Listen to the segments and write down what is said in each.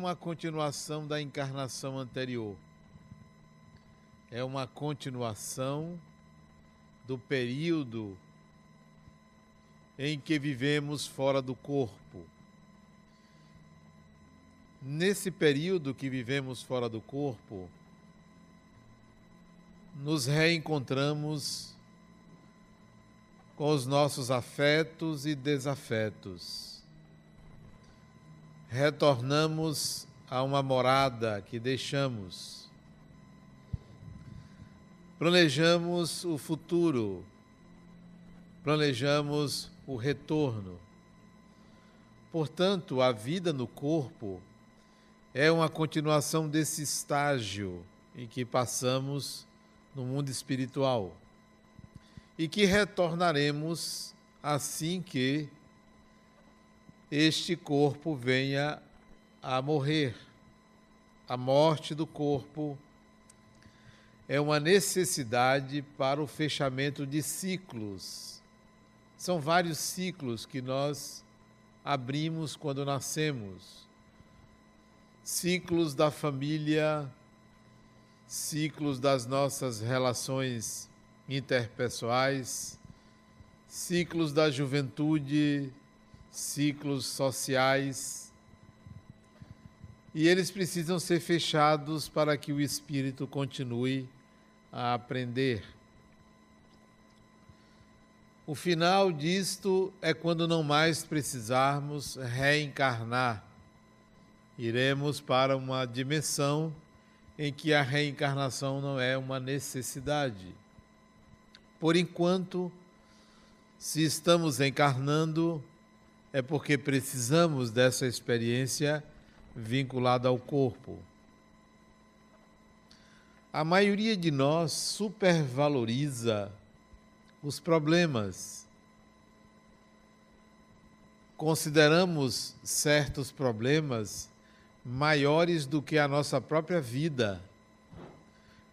uma continuação da encarnação anterior. É uma continuação do período em que vivemos fora do corpo. Nesse período que vivemos fora do corpo, nos reencontramos com os nossos afetos e desafetos. Retornamos a uma morada que deixamos. Planejamos o futuro, planejamos o retorno. Portanto, a vida no corpo é uma continuação desse estágio em que passamos no mundo espiritual e que retornaremos assim que este corpo venha a morrer. A morte do corpo é uma necessidade para o fechamento de ciclos. São vários ciclos que nós abrimos quando nascemos. Ciclos da família, ciclos das nossas relações interpessoais, ciclos da juventude, ciclos sociais. E eles precisam ser fechados para que o espírito continue a aprender. O final disto é quando não mais precisarmos reencarnar. Iremos para uma dimensão em que a reencarnação não é uma necessidade. Por enquanto, se estamos encarnando, é porque precisamos dessa experiência vinculada ao corpo. A maioria de nós supervaloriza os problemas. Consideramos certos problemas maiores do que a nossa própria vida.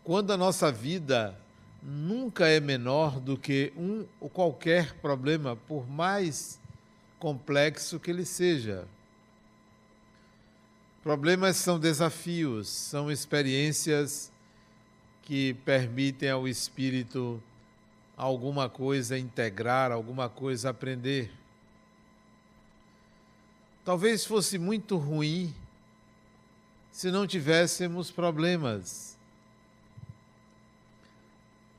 Quando a nossa vida nunca é menor do que um ou qualquer problema, por mais complexo que ele seja. Problemas são desafios, são experiências que permitem ao espírito alguma coisa integrar, alguma coisa aprender. Talvez fosse muito ruim se não tivéssemos problemas.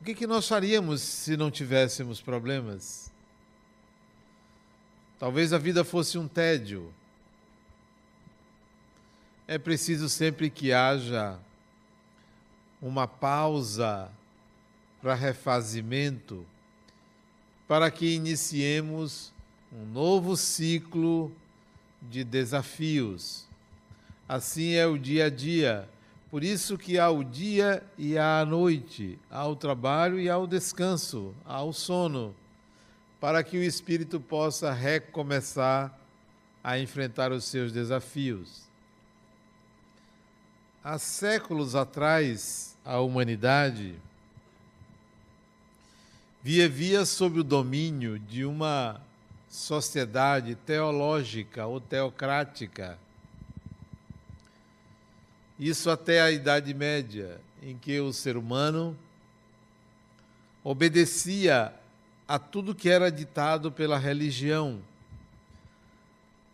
O que, que nós faríamos se não tivéssemos problemas? Talvez a vida fosse um tédio. É preciso sempre que haja uma pausa para refazimento, para que iniciemos um novo ciclo de desafios Assim é o dia a dia. Por isso que há o dia e há a noite, há o trabalho e há o descanso, há o sono, para que o espírito possa recomeçar a enfrentar os seus desafios. Há séculos atrás, a humanidade vivia sob o domínio de uma sociedade teológica ou teocrática isso até a Idade Média, em que o ser humano obedecia a tudo que era ditado pela religião.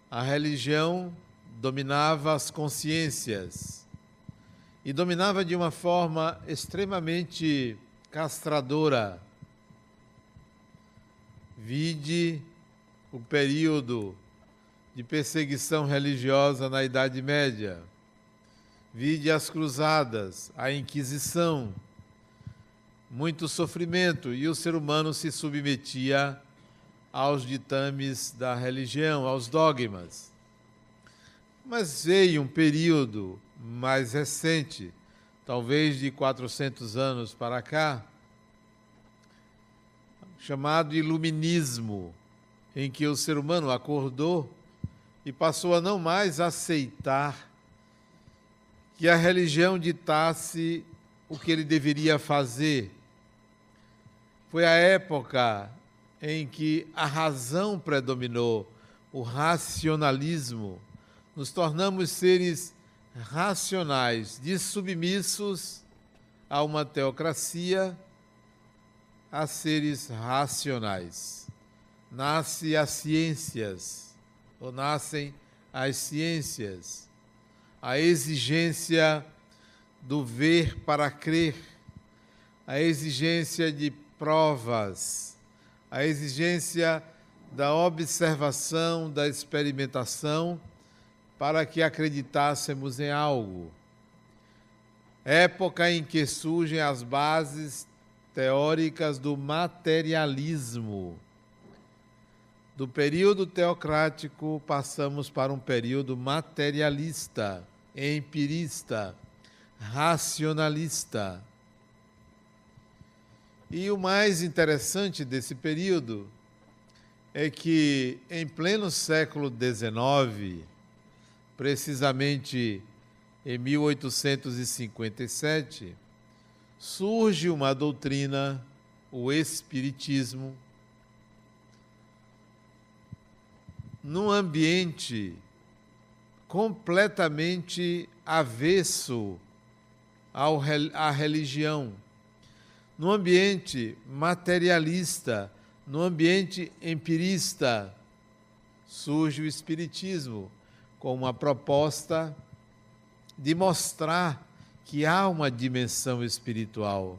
A religião dominava as consciências e dominava de uma forma extremamente castradora. Vide o período de perseguição religiosa na Idade Média Vide as cruzadas, a Inquisição, muito sofrimento, e o ser humano se submetia aos ditames da religião, aos dogmas. Mas veio um período mais recente, talvez de 400 anos para cá, chamado Iluminismo, em que o ser humano acordou e passou a não mais aceitar que a religião ditasse o que ele deveria fazer. Foi a época em que a razão predominou, o racionalismo. Nos tornamos seres racionais, submissos a uma teocracia, a seres racionais. Nasce as ciências, ou nascem as ciências, a exigência do ver para crer, a exigência de provas, a exigência da observação, da experimentação, para que acreditássemos em algo. Época em que surgem as bases teóricas do materialismo. Do período teocrático, passamos para um período materialista, empirista, racionalista. E o mais interessante desse período é que, em pleno século XIX, precisamente em 1857, surge uma doutrina, o Espiritismo, num ambiente completamente avesso à religião, num ambiente materialista, num ambiente empirista, surge o Espiritismo com uma proposta de mostrar que há uma dimensão espiritual,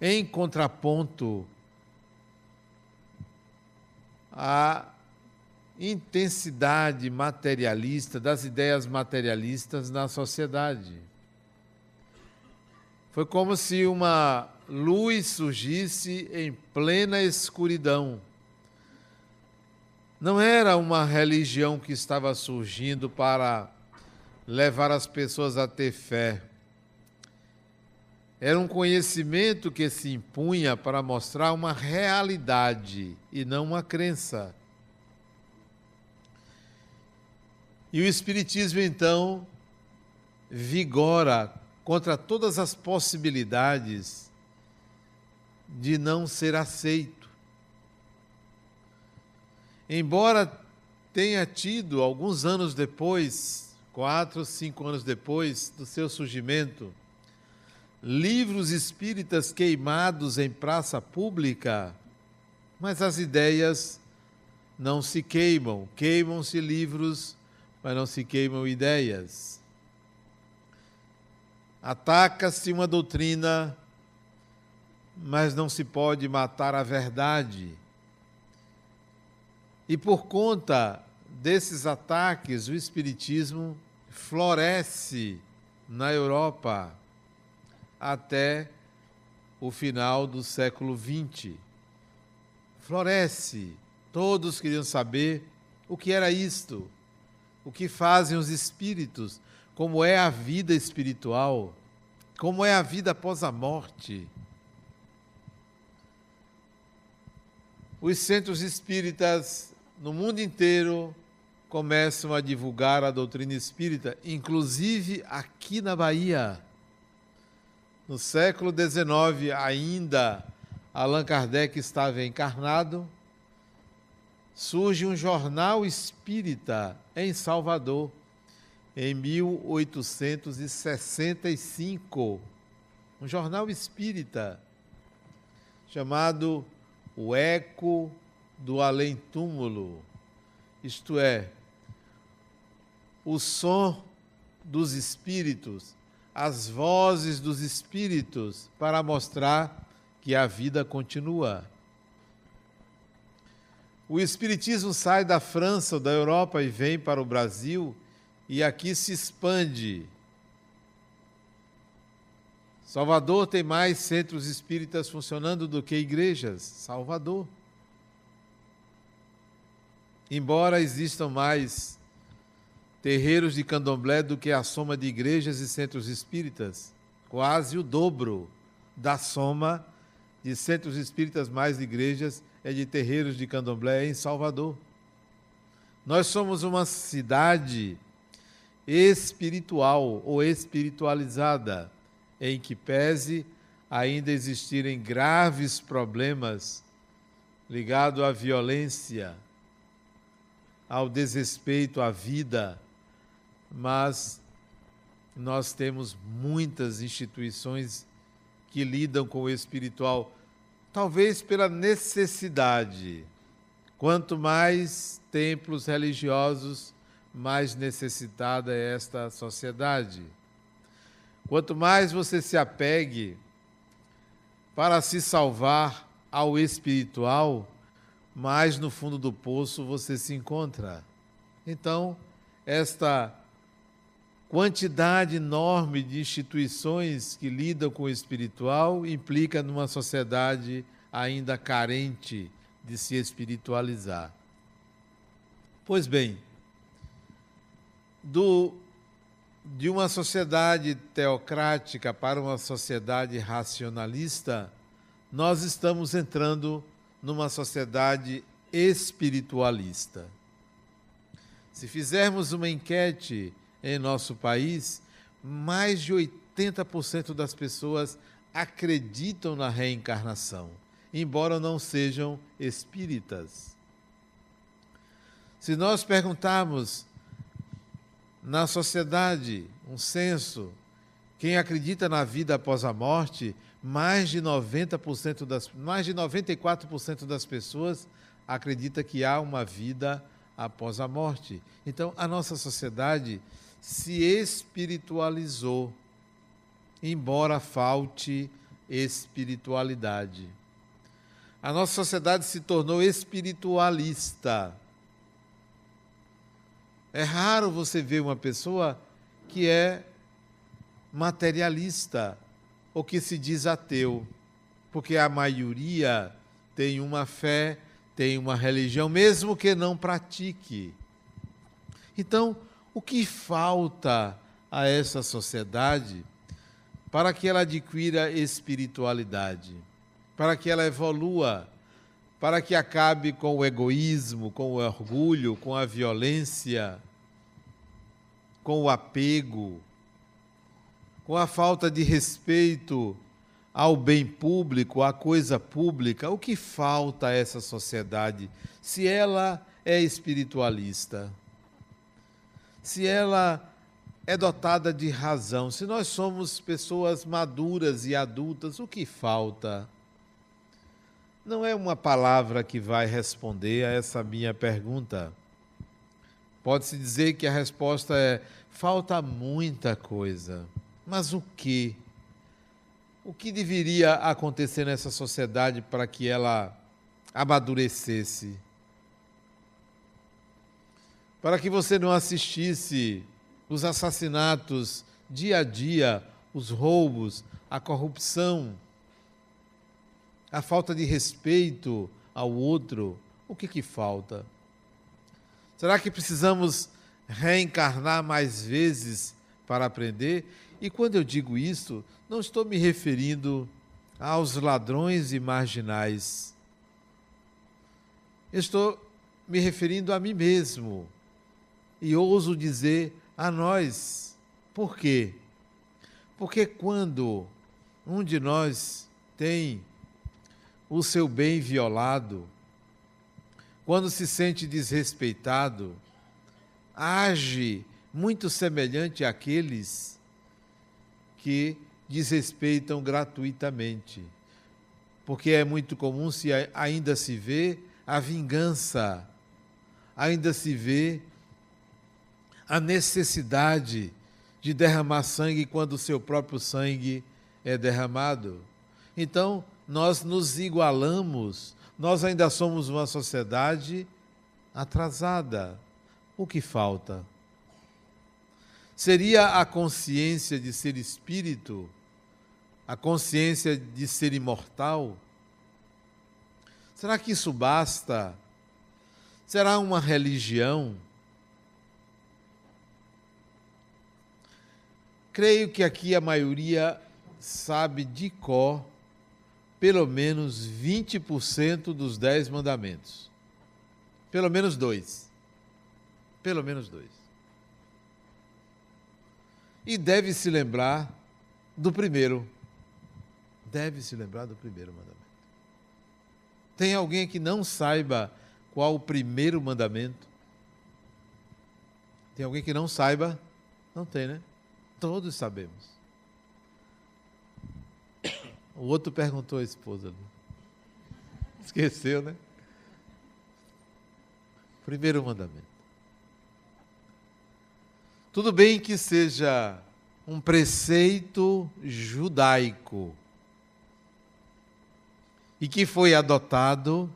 em contraponto à intensidade materialista das ideias materialistas na sociedade. Foi como se uma luz surgisse em plena escuridão. Não era uma religião que estava surgindo para levar as pessoas a ter fé. Era um conhecimento que se impunha para mostrar uma realidade e não uma crença. E o Espiritismo, então, vigora contra todas as possibilidades de não ser aceito. Embora tenha tido, alguns anos depois, quatro, cinco anos depois do seu surgimento, livros espíritas queimados em praça pública, mas as ideias não se queimam. Queimam-se livros, mas não se queimam ideias. Ataca-se uma doutrina, mas não se pode matar a verdade. E por conta desses ataques, o Espiritismo floresce na Europa até o final do século XX. Floresce. Todos queriam saber o que era isto, o que fazem os espíritos, como é a vida espiritual, como é a vida após a morte. Os centros espíritas no mundo inteiro começam a divulgar a doutrina espírita, inclusive aqui na Bahia. No século XIX, ainda Allan Kardec estava encarnado, surge um jornal espírita em Salvador, em 1865. Um jornal espírita chamado O Eco do Além-Túmulo, isto é, o som dos espíritos as vozes dos espíritos para mostrar que a vida continua. O espiritismo sai da França ou da Europa e vem para o Brasil e aqui se expande. Salvador tem mais centros espíritas funcionando do que igrejas. Salvador. Embora existam mais terreiros de candomblé do que a soma de igrejas e centros espíritas, quase o dobro da soma de centros espíritas mais igrejas é de terreiros de candomblé em Salvador. Nós somos uma cidade espiritual ou espiritualizada, em que pese ainda existirem graves problemas ligados à violência, ao desrespeito à vida, mas nós temos muitas instituições que lidam com o espiritual, talvez pela necessidade. Quanto mais templos religiosos, mais necessitada é esta sociedade. Quanto mais você se apegue para se salvar ao espiritual, mais no fundo do poço você se encontra. Então, esta quantidade enorme de instituições que lidam com o espiritual implica numa sociedade ainda carente de se espiritualizar. Pois bem, do, de uma sociedade teocrática para uma sociedade racionalista, nós estamos entrando numa sociedade espiritualista. Se fizermos uma enquete em nosso país, mais de 80% das pessoas acreditam na reencarnação, embora não sejam espíritas. Se nós perguntarmos na sociedade um censo, quem acredita na vida após a morte, mais de 90% das mais de 94% das pessoas acredita que há uma vida após a morte. Então, a nossa sociedade se espiritualizou, embora falte espiritualidade. A nossa sociedade se tornou espiritualista. É raro você ver uma pessoa que é materialista ou que se diz ateu, porque a maioria tem uma fé, tem uma religião, mesmo que não pratique. Então, o que falta a essa sociedade para que ela adquira espiritualidade, para que ela evolua, para que acabe com o egoísmo, com o orgulho, com a violência, com o apego, com a falta de respeito ao bem público, à coisa pública, o que falta a essa sociedade se ela é espiritualista? se ela é dotada de razão, se nós somos pessoas maduras e adultas, o que falta? Não é uma palavra que vai responder a essa minha pergunta. Pode-se dizer que a resposta é: falta muita coisa. Mas o que? O que deveria acontecer nessa sociedade para que ela amadurecesse? para que você não assistisse os assassinatos dia a dia, os roubos, a corrupção, a falta de respeito ao outro, o que que falta? Será que precisamos reencarnar mais vezes para aprender? E quando eu digo isso, não estou me referindo aos ladrões e marginais. Estou me referindo a mim mesmo e ouso dizer a nós. Por quê? Porque quando um de nós tem o seu bem violado, quando se sente desrespeitado, age muito semelhante àqueles que desrespeitam gratuitamente. Porque é muito comum se ainda se vê a vingança, ainda se vê a necessidade de derramar sangue quando o seu próprio sangue é derramado. Então, nós nos igualamos, nós ainda somos uma sociedade atrasada. O que falta? Seria a consciência de ser espírito, a consciência de ser imortal? Será que isso basta? Será uma religião? Creio que aqui a maioria sabe de cor pelo menos 20% dos dez mandamentos. Pelo menos dois. Pelo menos dois. E deve se lembrar do primeiro. Deve se lembrar do primeiro mandamento. Tem alguém que não saiba qual o primeiro mandamento? Tem alguém que não saiba? Não tem, né? Todos sabemos. O outro perguntou à esposa. Esqueceu, né? Primeiro mandamento. Tudo bem que seja um preceito judaico e que foi adotado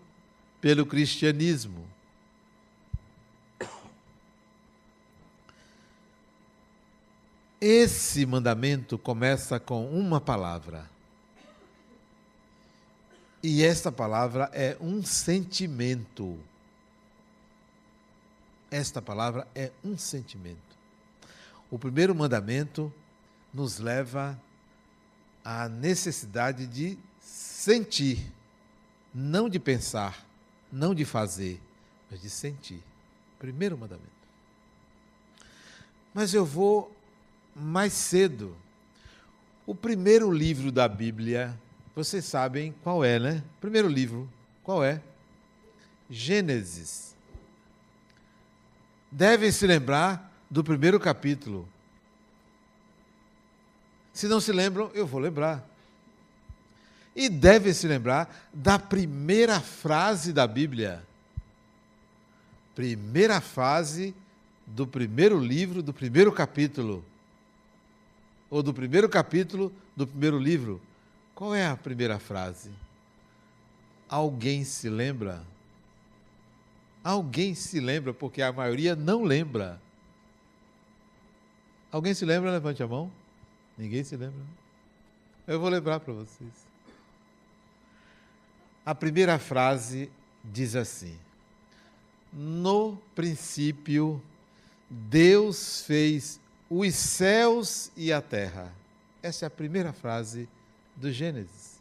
pelo cristianismo. Esse mandamento começa com uma palavra. E esta palavra é um sentimento. Esta palavra é um sentimento. O primeiro mandamento nos leva à necessidade de sentir, não de pensar, não de fazer, mas de sentir. Primeiro mandamento. Mas eu vou mais cedo. O primeiro livro da Bíblia, vocês sabem qual é, né? Primeiro livro, qual é? Gênesis. Devem se lembrar do primeiro capítulo. Se não se lembram, eu vou lembrar. E devem se lembrar da primeira frase da Bíblia. Primeira frase do primeiro livro, do primeiro capítulo. Ou do primeiro capítulo do primeiro livro. Qual é a primeira frase? Alguém se lembra? Alguém se lembra, porque a maioria não lembra. Alguém se lembra? Levante a mão. Ninguém se lembra? Eu vou lembrar para vocês. A primeira frase diz assim: No princípio, Deus fez os céus e a terra. Essa é a primeira frase do Gênesis.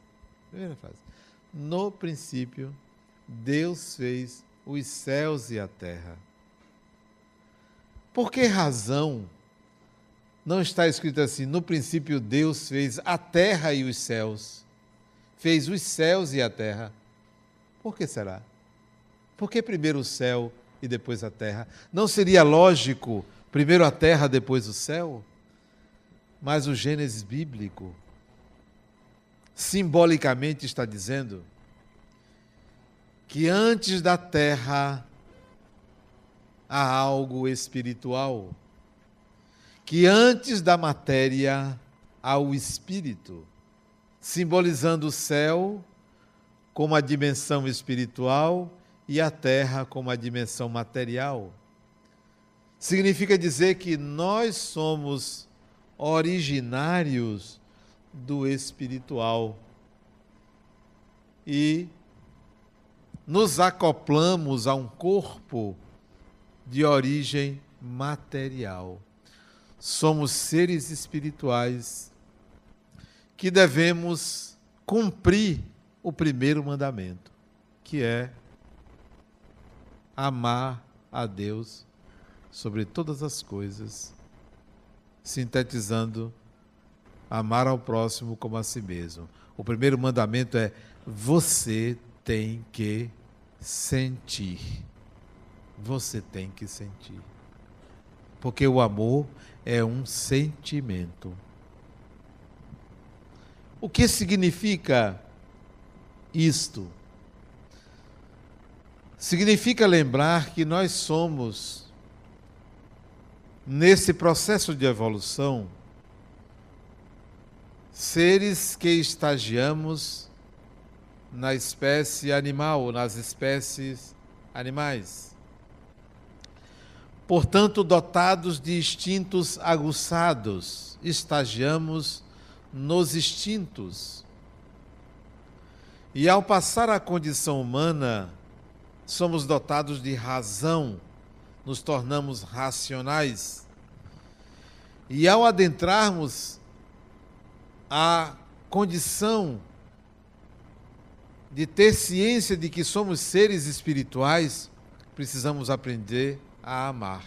Primeira frase. No princípio, Deus fez os céus e a terra. Por que razão não está escrito assim: no princípio Deus fez a terra e os céus. Fez os céus e a terra. Por que será? Por que primeiro o céu e depois a terra? Não seria lógico primeiro a terra, depois o céu? Mas o Gênesis bíblico simbolicamente está dizendo que antes da terra há algo espiritual que antes da matéria há o espírito, simbolizando o céu como a dimensão espiritual e a terra como a dimensão material. Significa dizer que nós somos originários do espiritual. E nos acoplamos a um corpo de origem material. Somos seres espirituais que devemos cumprir o primeiro mandamento, que é amar a Deus sobre todas as coisas, sintetizando amar ao próximo como a si mesmo. O primeiro mandamento é: você tem que sentir. Você tem que sentir. Porque o amor é um sentimento. O que significa isto? Significa lembrar que nós somos, nesse processo de evolução, seres que estagiamos na espécie animal, nas espécies animais portanto, dotados de instintos aguçados, estagiamos nos instintos. E ao passar à condição humana, somos dotados de razão, nos tornamos racionais. E ao adentrarmos a condição de ter ciência de que somos seres espirituais, precisamos aprender a amar,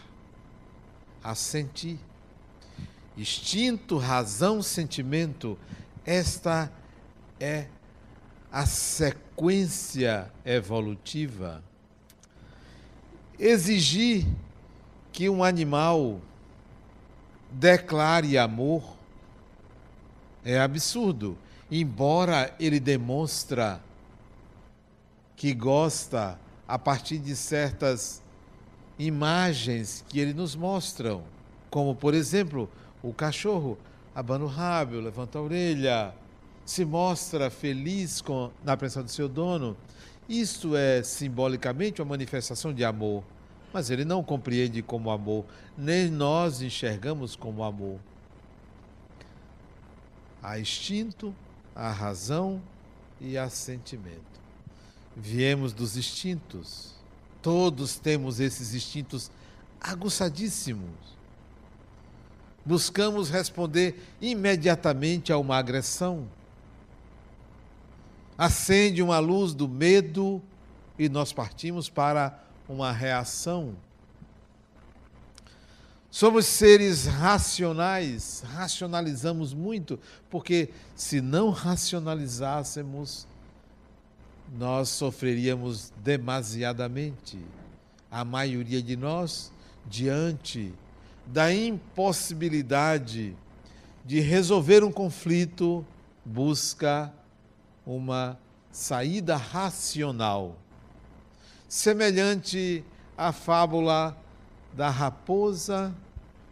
a sentir. Instinto, razão, sentimento, esta é a sequência evolutiva. Exigir que um animal declare amor é absurdo. Embora ele demonstra que gosta a partir de certas imagens que ele nos mostram, como por exemplo, o cachorro abana o rabo, levanta a orelha, se mostra feliz com, na presença do seu dono. Isto é simbolicamente uma manifestação de amor, mas ele não compreende como amor, nem nós enxergamos como amor. Há instinto, há razão e há sentimento. Viemos dos instintos. Todos temos esses instintos aguçadíssimos buscamos responder imediatamente a uma agressão. Acende uma luz do medo e nós partimos para uma reação. Somos seres racionais, racionalizamos muito, porque se não racionalizássemos, nós sofreríamos demasiadamente. A maioria de nós, diante da impossibilidade de resolver um conflito, busca uma saída racional, semelhante à fábula da raposa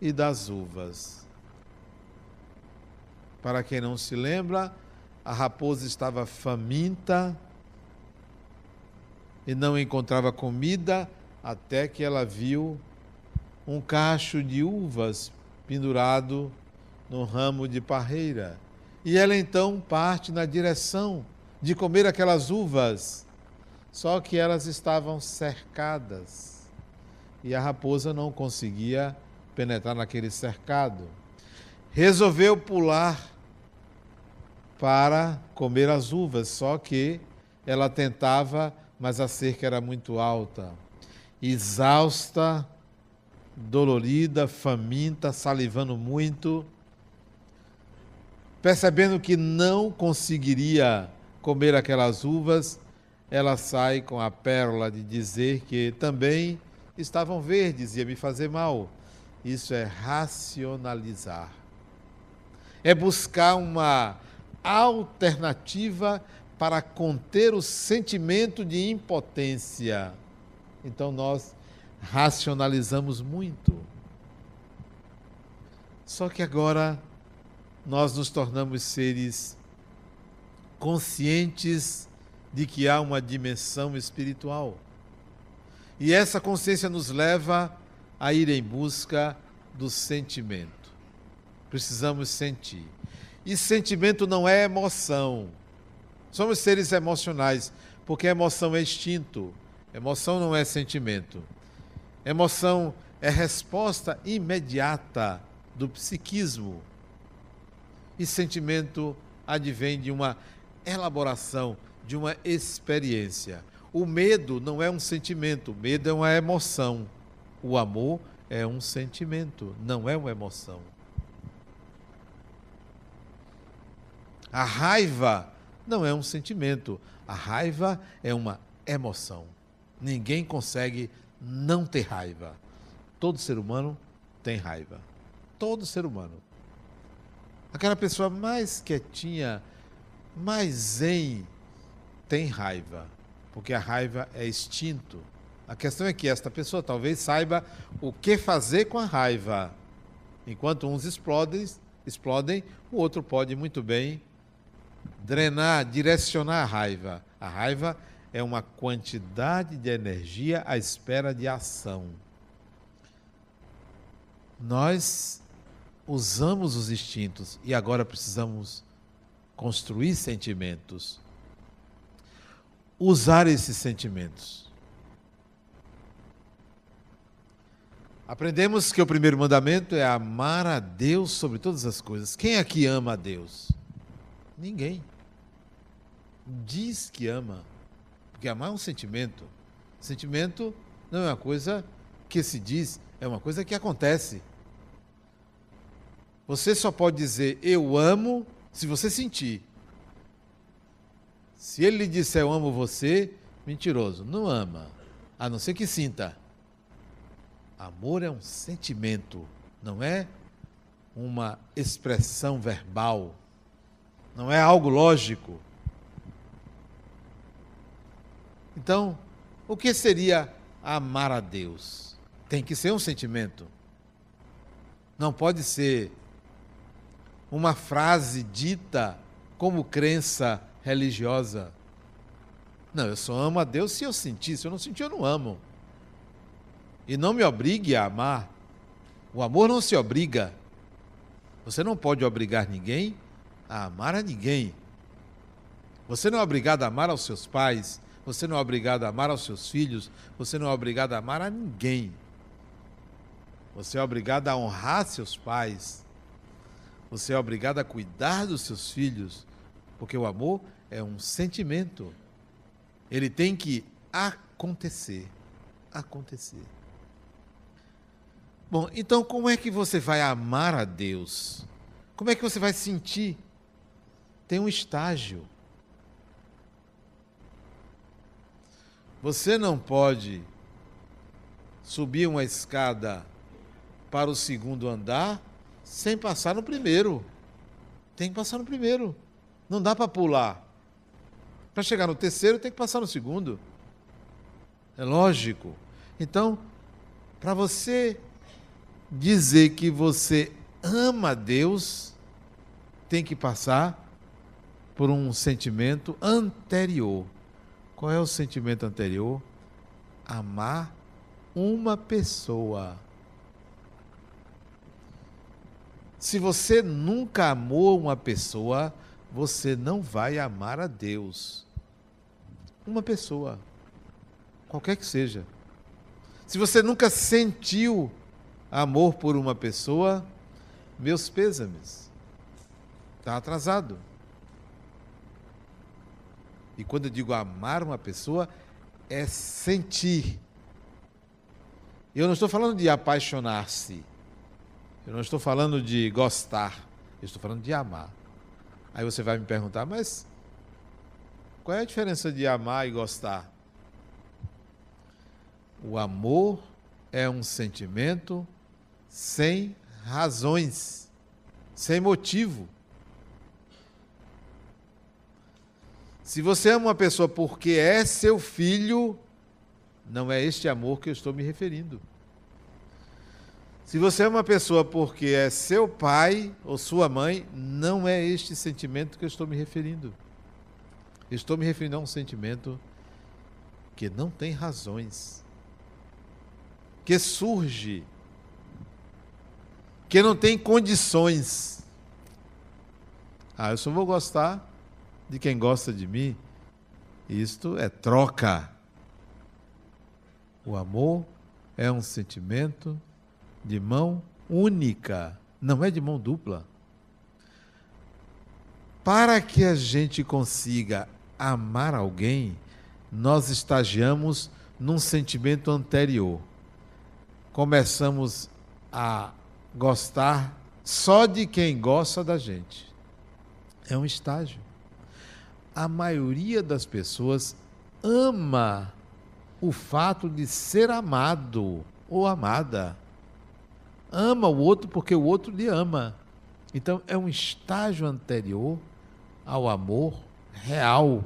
e das uvas. Para quem não se lembra, a raposa estava faminta e não encontrava comida até que ela viu um cacho de uvas pendurado no ramo de parreira. E ela então parte na direção de comer aquelas uvas, só que elas estavam cercadas e a raposa não conseguia penetrar naquele cercado. Resolveu pular para comer as uvas, só que ela tentava, mas a cerca era muito alta. Exausta, dolorida, faminta, salivando muito, percebendo que não conseguiria comer aquelas uvas, ela sai com a pérola de dizer que também estavam verdes, ia me fazer mal. Isso é racionalizar. É buscar uma alternativa para conter o sentimento de impotência. Então nós racionalizamos muito. Só que agora nós nos tornamos seres conscientes de que há uma dimensão espiritual. E essa consciência nos leva a ir em busca do sentimento. Precisamos sentir. E sentimento não é emoção. Somos seres emocionais, porque emoção é instinto. Emoção não é sentimento. Emoção é resposta imediata do psiquismo. E sentimento advém de uma elaboração, de uma experiência. O medo não é um sentimento, o medo é uma emoção. O amor é um sentimento, não é uma emoção. A raiva não é um sentimento, a raiva é uma emoção. Ninguém consegue não ter raiva. Todo ser humano tem raiva. Todo ser humano. Aquela pessoa mais quietinha, mais zen, tem raiva. Porque a raiva é instinto. A questão é que esta pessoa talvez saiba o que fazer com a raiva. Enquanto uns explodem, explodem, o outro pode muito bem drenar, direcionar a raiva. A raiva é uma quantidade de energia à espera de ação. Nós usamos os instintos e agora precisamos construir sentimentos. Usar esses sentimentos. Aprendemos que o primeiro mandamento é amar a Deus sobre todas as coisas. Quem aqui ama a Deus? Ninguém. Diz que ama. Porque amar é um sentimento. Sentimento não é uma coisa que se diz, é uma coisa que acontece. Você só pode dizer eu amo se você sentir. Se ele lhe disser eu amo você, mentiroso, não ama, a não ser que sinta. Amor é um sentimento, não é uma expressão verbal, não é algo lógico. Então, o que seria amar a Deus? Tem que ser um sentimento. Não pode ser uma frase dita como crença religiosa. Não, eu só amo a Deus se eu sentir. Se eu não sentir, eu não amo. E não me obrigue a amar. O amor não se obriga. Você não pode obrigar ninguém a amar a ninguém. Você não é obrigado a amar aos seus pais, você não é obrigado a amar aos seus filhos, você não é obrigado a amar a ninguém. Você é obrigado a honrar seus pais. Você é obrigado a cuidar dos seus filhos, porque o amor é um sentimento. Ele tem que acontecer. Acontecer. Bom, então como é que você vai amar a Deus? Como é que você vai sentir? Tem um estágio. Você não pode subir uma escada para o segundo andar sem passar no primeiro. Tem que passar no primeiro. Não dá para pular. Para chegar no terceiro, tem que passar no segundo. É lógico. Então, para você dizer que você ama Deus, tem que passar por um sentimento anterior. Qual é o sentimento anterior? Amar uma pessoa. Se você nunca amou uma pessoa, você não vai amar a Deus. Uma pessoa, qualquer que seja. Se você nunca sentiu amor por uma pessoa, meus pêsames. Está atrasado. E quando eu digo amar uma pessoa, é sentir. Eu não estou falando de apaixonar-se. Eu não estou falando de gostar. Eu estou falando de amar. Aí você vai me perguntar, mas qual é a diferença de amar e gostar? O amor é um sentimento sem razões, sem motivo. Se você ama uma pessoa porque é seu filho, não é este amor que eu estou me referindo. Se você ama uma pessoa porque é seu pai ou sua mãe, não é este sentimento que eu estou me referindo. estou me referindo a um sentimento que não tem razões, que surge que não tem condições. Ah, eu só vou gostar de quem gosta de mim. Isto é troca. O amor é um sentimento de mão única, não é de mão dupla. Para que a gente consiga amar alguém, nós estagiamos num sentimento anterior. Começamos a gostar só de quem gosta da gente. É um estágio. A maioria das pessoas ama o fato de ser amado ou amada. Ama o outro porque o outro lhe ama. Então é um estágio anterior ao amor real.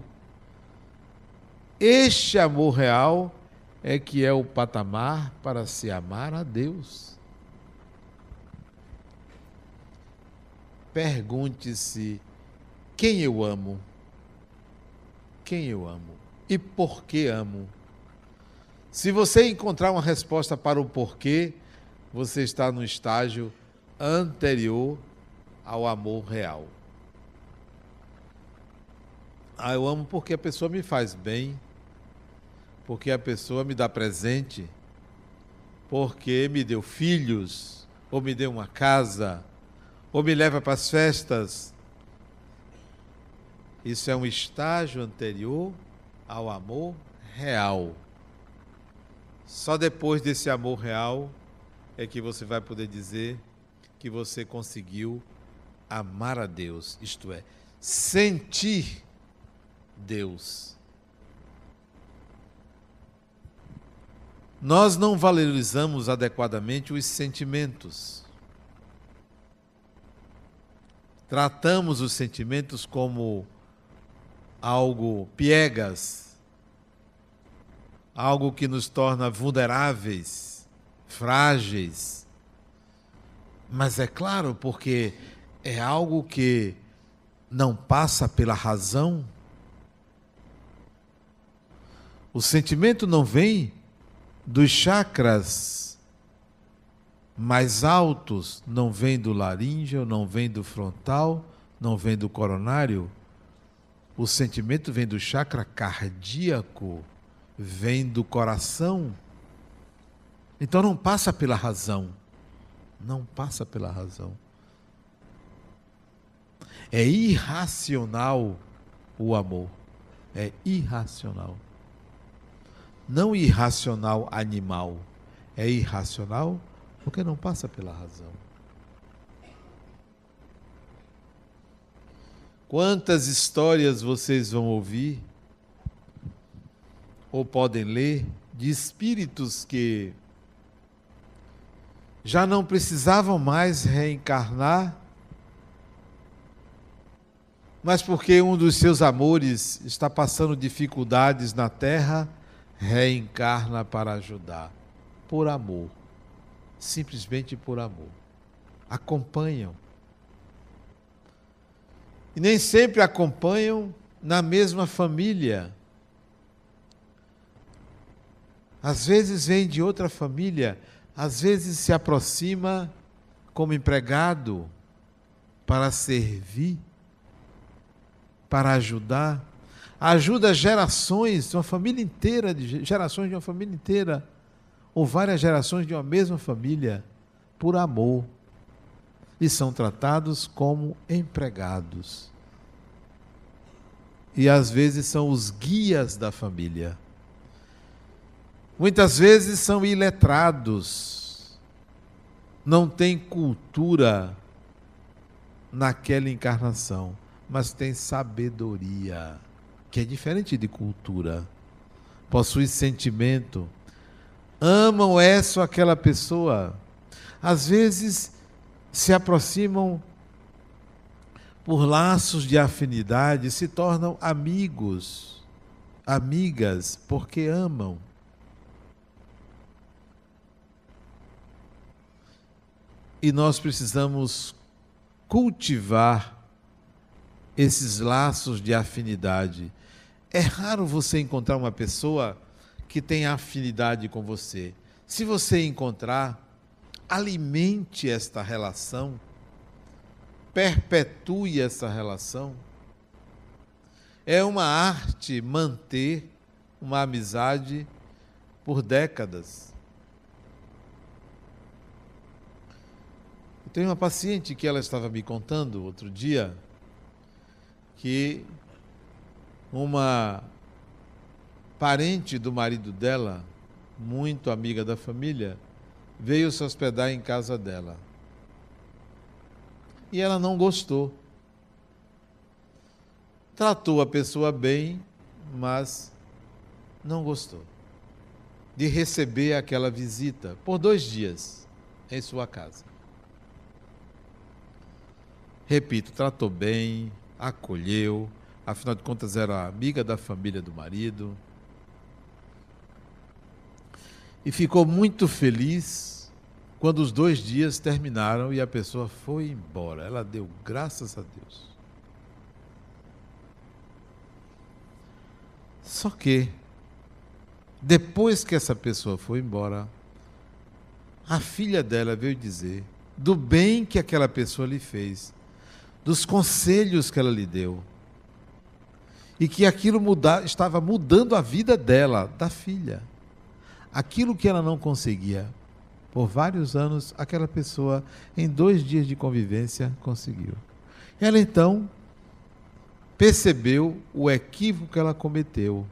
Este amor real é que é o patamar para se amar a Deus. Pergunte-se quem eu amo, quem eu amo e por que amo. Se você encontrar uma resposta para o porquê, você está no estágio anterior ao amor real. Ah, eu amo porque a pessoa me faz bem, porque a pessoa me dá presente, porque me deu filhos, ou me deu uma casa, ou me leva para as festas. Isso é um estágio anterior ao amor real. Só depois desse amor real é que você vai poder dizer que você conseguiu amar a Deus, isto é, sentir Deus. Nós não valorizamos adequadamente os sentimentos. Tratamos os sentimentos como algo piegas, algo que nos torna vulneráveis, frágeis. Mas é claro, porque é algo que não passa pela razão. O sentimento não vem dos chakras mais altos, não vem do laríngeo, não vem do frontal, não vem do coronário. O sentimento vem do chakra cardíaco, vem do coração. Então não passa pela razão. Não passa pela razão. É irracional o amor. É irracional. Não irracional animal. É irracional porque não passa pela razão. Quantas histórias vocês vão ouvir ou podem ler de espíritos que já não precisavam mais reencarnar mas porque um dos seus amores está passando dificuldades na terra, reencarna para ajudar. Por amor. Simplesmente por amor. Acompanham. E nem sempre acompanham na mesma família. Às vezes vem de outra família, às vezes se aproxima como empregado para servir para ajudar. Ajuda gerações, uma família inteira, de gerações de uma família inteira, ou várias gerações de uma mesma família, por amor. E são tratados como empregados. E às vezes são os guias da família. Muitas vezes são iletrados, não têm cultura naquela encarnação mas tem sabedoria, que é diferente de cultura. Possui sentimento. Amam essa ou aquela pessoa. Às vezes se aproximam por laços de afinidade, se tornam amigos, amigas, porque amam. E nós precisamos cultivar esses laços de afinidade. É raro você encontrar uma pessoa que tem afinidade com você. Se você encontrar, alimente esta relação, perpetue essa relação. É uma arte manter uma amizade por décadas. Eu tenho uma paciente que ela estava me contando outro dia que uma parente do marido dela, muito amiga da família, veio se hospedar em casa dela. E ela não gostou. Tratou a pessoa bem, mas não gostou de receber aquela visita por dois dias em sua casa. Repito, tratou bem, acolheu, afinal de contas era amiga da família do marido. E ficou muito feliz quando os dois dias terminaram e a pessoa foi embora. Ela deu graças a Deus. Só que, depois que essa pessoa foi embora, a filha dela veio dizer do bem que aquela pessoa lhe fez dos conselhos que ela lhe deu. E que aquilo muda, estava mudando a vida dela, da filha. Aquilo que ela não conseguia por vários anos, aquela pessoa, em dois dias de convivência, conseguiu. Ela então percebeu o equívoco que ela cometeu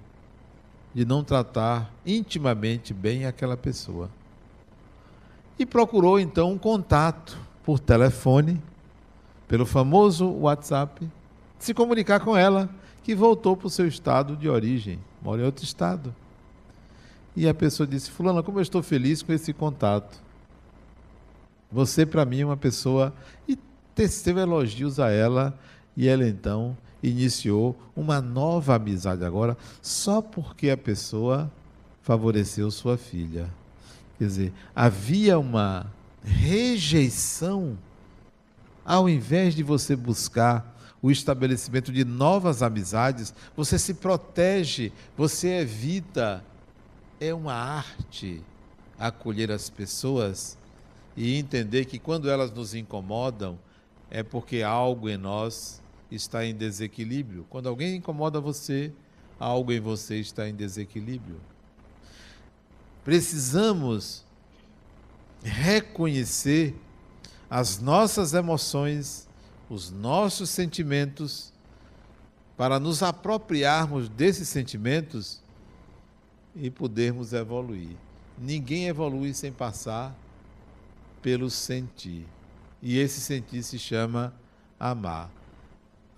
de não tratar intimamente bem aquela pessoa. E procurou então um contato por telefone pelo famoso WhatsApp, se comunicar com ela, que voltou para o seu estado de origem, mora em outro estado. E a pessoa disse: Fulana, como eu estou feliz com esse contato. Você, para mim, é uma pessoa. E teceu elogios a ela e ela então iniciou uma nova amizade agora, só porque a pessoa favoreceu sua filha. Quer dizer, havia uma rejeição, ao invés de você buscar o estabelecimento de novas amizades, você se protege, você evita. É uma arte acolher as pessoas e entender que quando elas nos incomodam, é porque algo em nós está em desequilíbrio. Quando alguém incomoda você, algo em você está em desequilíbrio. Precisamos reconhecer as nossas emoções, os nossos sentimentos, para nos apropriarmos desses sentimentos e podermos evoluir. Ninguém evolui sem passar pelo sentir. E esse sentir se chama amar.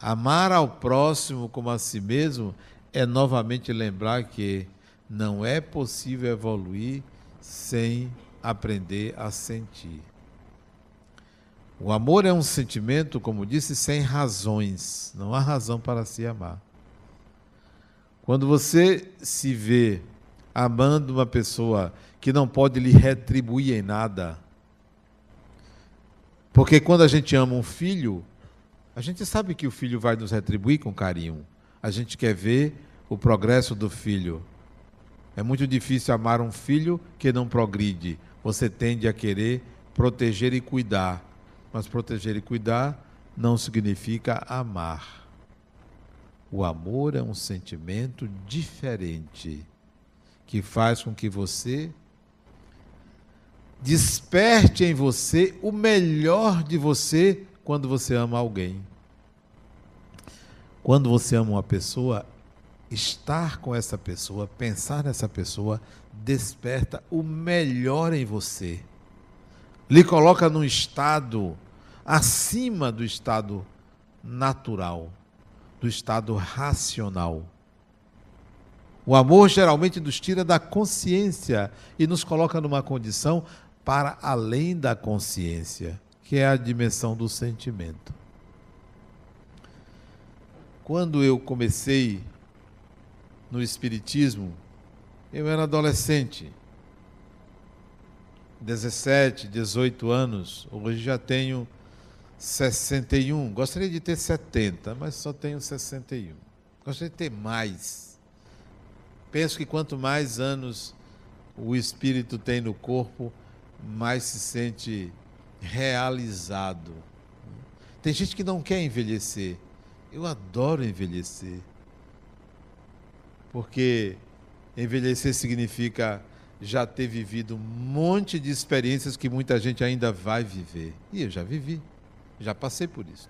Amar ao próximo como a si mesmo é novamente lembrar que não é possível evoluir sem aprender a sentir. O amor é um sentimento, como disse, sem razões. Não há razão para se amar. Quando você se vê amando uma pessoa que não pode lhe retribuir em nada, porque quando a gente ama um filho, a gente sabe que o filho vai nos retribuir com carinho. A gente quer ver o progresso do filho. É muito difícil amar um filho que não progride. Você tende a querer proteger e cuidar. Mas proteger e cuidar não significa amar. O amor é um sentimento diferente que faz com que você desperte em você o melhor de você quando você ama alguém. Quando você ama uma pessoa, estar com essa pessoa, pensar nessa pessoa, desperta o melhor em você. Lhe coloca num estado acima do estado natural, do estado racional. O amor geralmente nos tira da consciência e nos coloca numa condição para além da consciência que é a dimensão do sentimento. Quando eu comecei no Espiritismo, eu era adolescente, 17, 18 anos, hoje já tenho 61. Gostaria de ter 70, mas só tenho 61. Gostaria de ter mais. Penso que quanto mais anos o espírito tem no corpo, mais se sente realizado. Tem gente que não quer envelhecer. Eu adoro envelhecer. Porque envelhecer significa já ter vivido um monte de experiências que muita gente ainda vai viver. E eu já vivi, já passei por isso.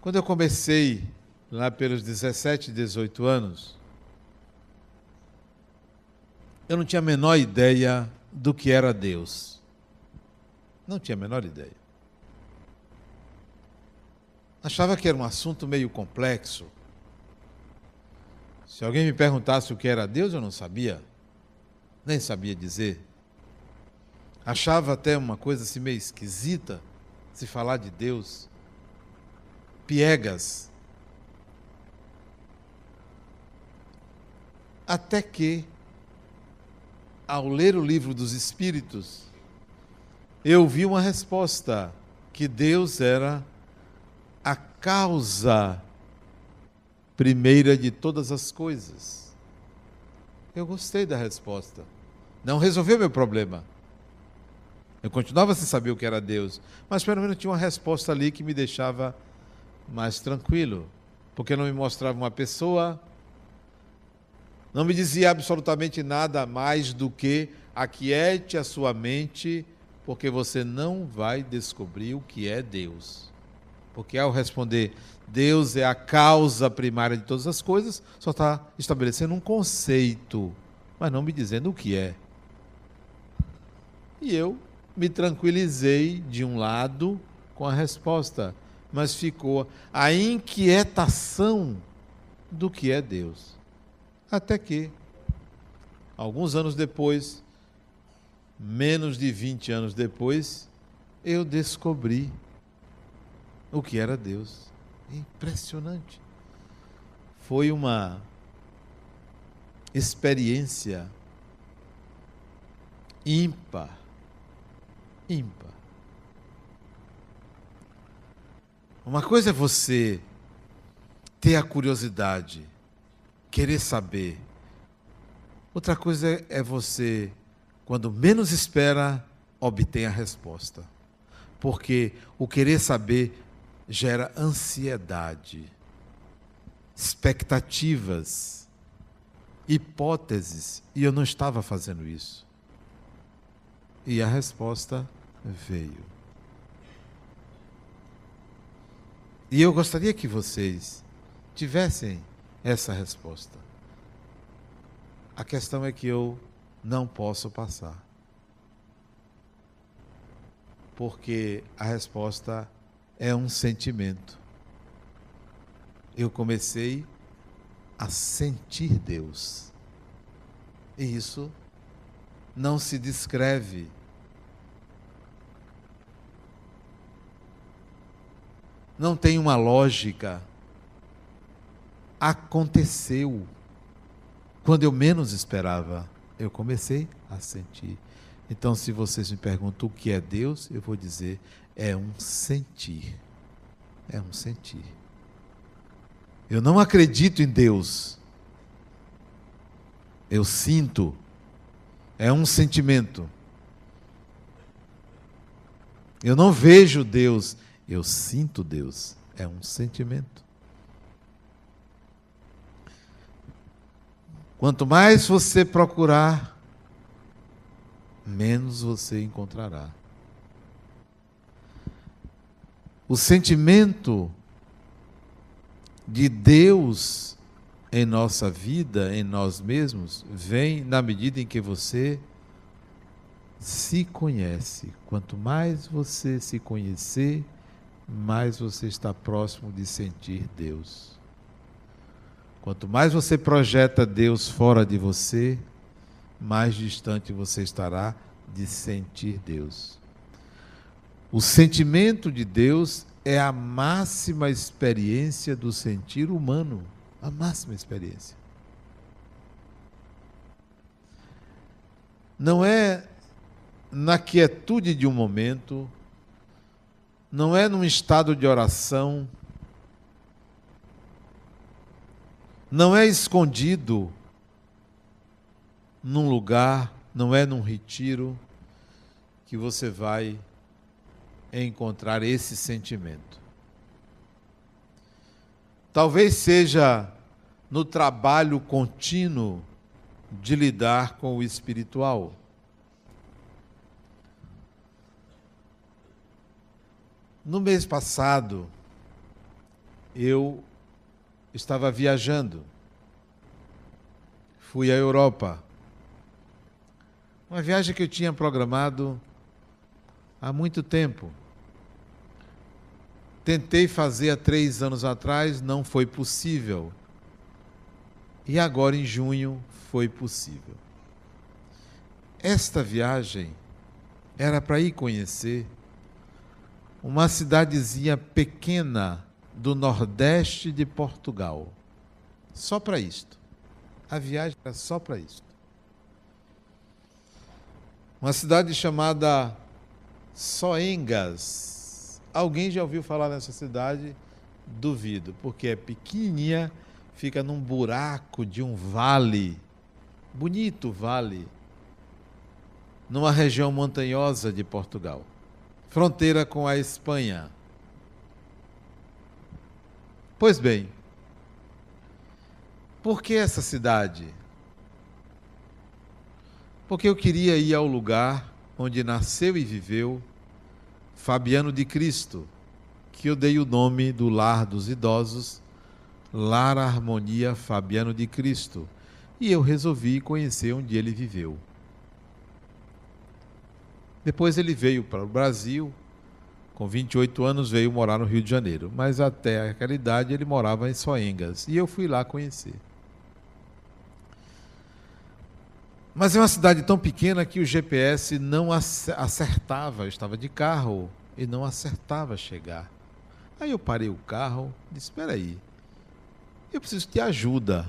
Quando eu comecei, lá pelos 17, 18 anos, eu não tinha a menor ideia do que era Deus. Não tinha a menor ideia. Achava que era um assunto meio complexo. Se alguém me perguntasse o que era Deus, eu não sabia. Nem sabia dizer. Achava até uma coisa assim meio esquisita se falar de Deus. Piegas. Até que ao ler o livro dos Espíritos, eu vi uma resposta: que Deus era a causa primeira de todas as coisas. Eu gostei da resposta. Não resolveu meu problema. Eu continuava sem saber o que era Deus, mas pelo menos tinha uma resposta ali que me deixava mais tranquilo, porque não me mostrava uma pessoa, não me dizia absolutamente nada mais do que aquiete a sua mente, porque você não vai descobrir o que é Deus. Porque ao responder Deus é a causa primária de todas as coisas, só está estabelecendo um conceito, mas não me dizendo o que é. E eu me tranquilizei de um lado com a resposta, mas ficou a inquietação do que é Deus. Até que, alguns anos depois, menos de 20 anos depois, eu descobri o que era Deus. Impressionante. Foi uma experiência ímpar. Ímpar. Uma coisa é você ter a curiosidade, querer saber. Outra coisa é você, quando menos espera, obter a resposta. Porque o querer saber gera ansiedade, expectativas, hipóteses, e eu não estava fazendo isso. E a resposta veio. E eu gostaria que vocês tivessem essa resposta. A questão é que eu não posso passar. Porque a resposta é um sentimento. Eu comecei a sentir Deus. E isso não se descreve. Não tem uma lógica. Aconteceu. Quando eu menos esperava, eu comecei a sentir. Então, se vocês me perguntam o que é Deus, eu vou dizer: é um sentir. É um sentir. Eu não acredito em Deus. Eu sinto. É um sentimento. Eu não vejo Deus. Eu sinto Deus. É um sentimento. Quanto mais você procurar, menos você encontrará. O sentimento de Deus em nossa vida, em nós mesmos, vem na medida em que você se conhece. Quanto mais você se conhecer, mais você está próximo de sentir Deus. Quanto mais você projeta Deus fora de você, mais distante você estará de sentir Deus. O sentimento de Deus é a máxima experiência do sentir humano, a máxima experiência. Não é na quietude de um momento, não é num estado de oração, não é escondido num lugar, não é num retiro que você vai encontrar esse sentimento. Talvez seja no trabalho contínuo de lidar com o espiritual. No mês passado, eu estava viajando. Fui à Europa. Uma viagem que eu tinha programado há muito tempo. Tentei fazer há três anos atrás, não foi possível. E agora, em junho, foi possível. Esta viagem era para ir conhecer uma cidadezinha pequena do nordeste de Portugal. Só para isto. A viagem era só para isto. Uma cidade chamada Soengas. Alguém já ouviu falar nessa cidade? Duvido, porque é pequenininha, fica num buraco de um vale, bonito vale, numa região montanhosa de Portugal, fronteira com a Espanha. Pois bem, por que essa cidade? Porque eu queria ir ao lugar onde nasceu e viveu Fabiano de Cristo, que eu dei o nome do lar dos idosos, Lar Harmonia Fabiano de Cristo, e eu resolvi conhecer onde ele viveu. Depois ele veio para o Brasil, com 28 anos veio morar no Rio de Janeiro, mas até aquela idade ele morava em Soengas, e eu fui lá conhecer. Mas é uma cidade tão pequena que o GPS não acertava. Eu estava de carro e não acertava chegar. Aí eu parei o carro e disse: Espera aí, eu preciso de ajuda.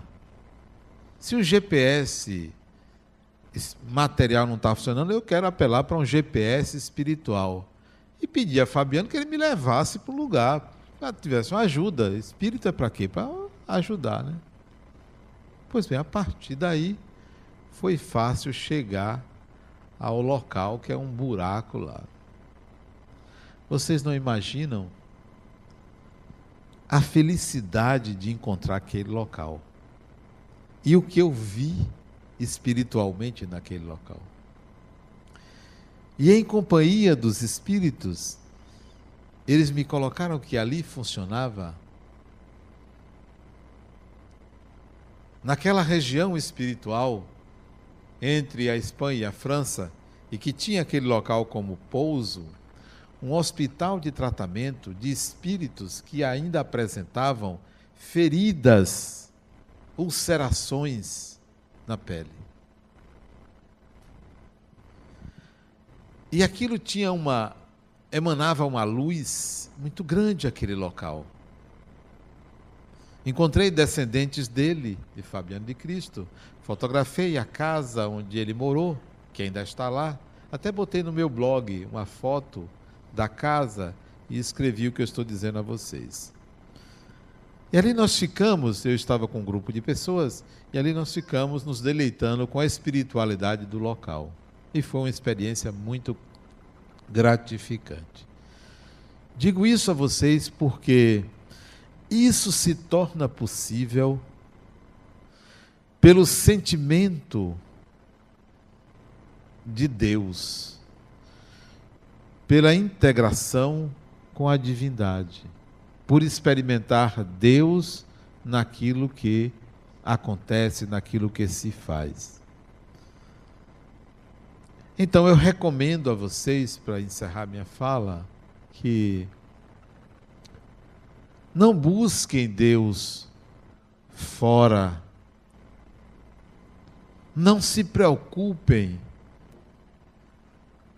Se o GPS material não está funcionando, eu quero apelar para um GPS espiritual. E pedir a Fabiano que ele me levasse para um lugar, para tivesse uma ajuda. Espírito é para quê? Para ajudar, né? Pois bem, a partir daí foi fácil chegar ao local que é um buraco lá. Vocês não imaginam a felicidade de encontrar aquele local. E o que eu vi espiritualmente naquele local. E em companhia dos espíritos, eles me colocaram que ali funcionava naquela região espiritual entre a Espanha e a França, e que tinha aquele local como pouso, um hospital de tratamento de espíritos que ainda apresentavam feridas, ulcerações na pele. E aquilo tinha uma emanava uma luz muito grande aquele local. Encontrei descendentes dele, de Fabiano de Cristo. Fotografei a casa onde ele morou, que ainda está lá. Até botei no meu blog uma foto da casa e escrevi o que eu estou dizendo a vocês. E ali nós ficamos, eu estava com um grupo de pessoas, e ali nós ficamos nos deleitando com a espiritualidade do local. E foi uma experiência muito gratificante. Digo isso a vocês porque isso se torna possível pelo sentimento de Deus, pela integração com a divindade, por experimentar Deus naquilo que acontece, naquilo que se faz. Então eu recomendo a vocês, para encerrar minha fala, que não busquem Deus fora. Não se preocupem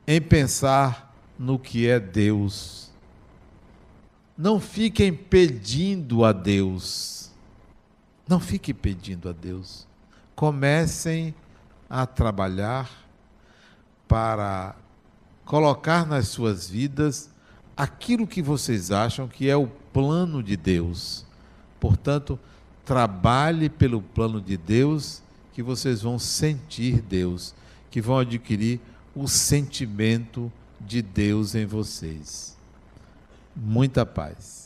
em pensar no que é Deus. Não fiquem pedindo a Deus. Não fiquem pedindo a Deus. Comecem a trabalhar para colocar nas suas vidas aquilo que vocês acham que é o plano de Deus. Portanto, trabalhe pelo plano de Deus, que vocês vão sentir Deus, que vão adquirir o sentimento de Deus em vocês. Muita paz.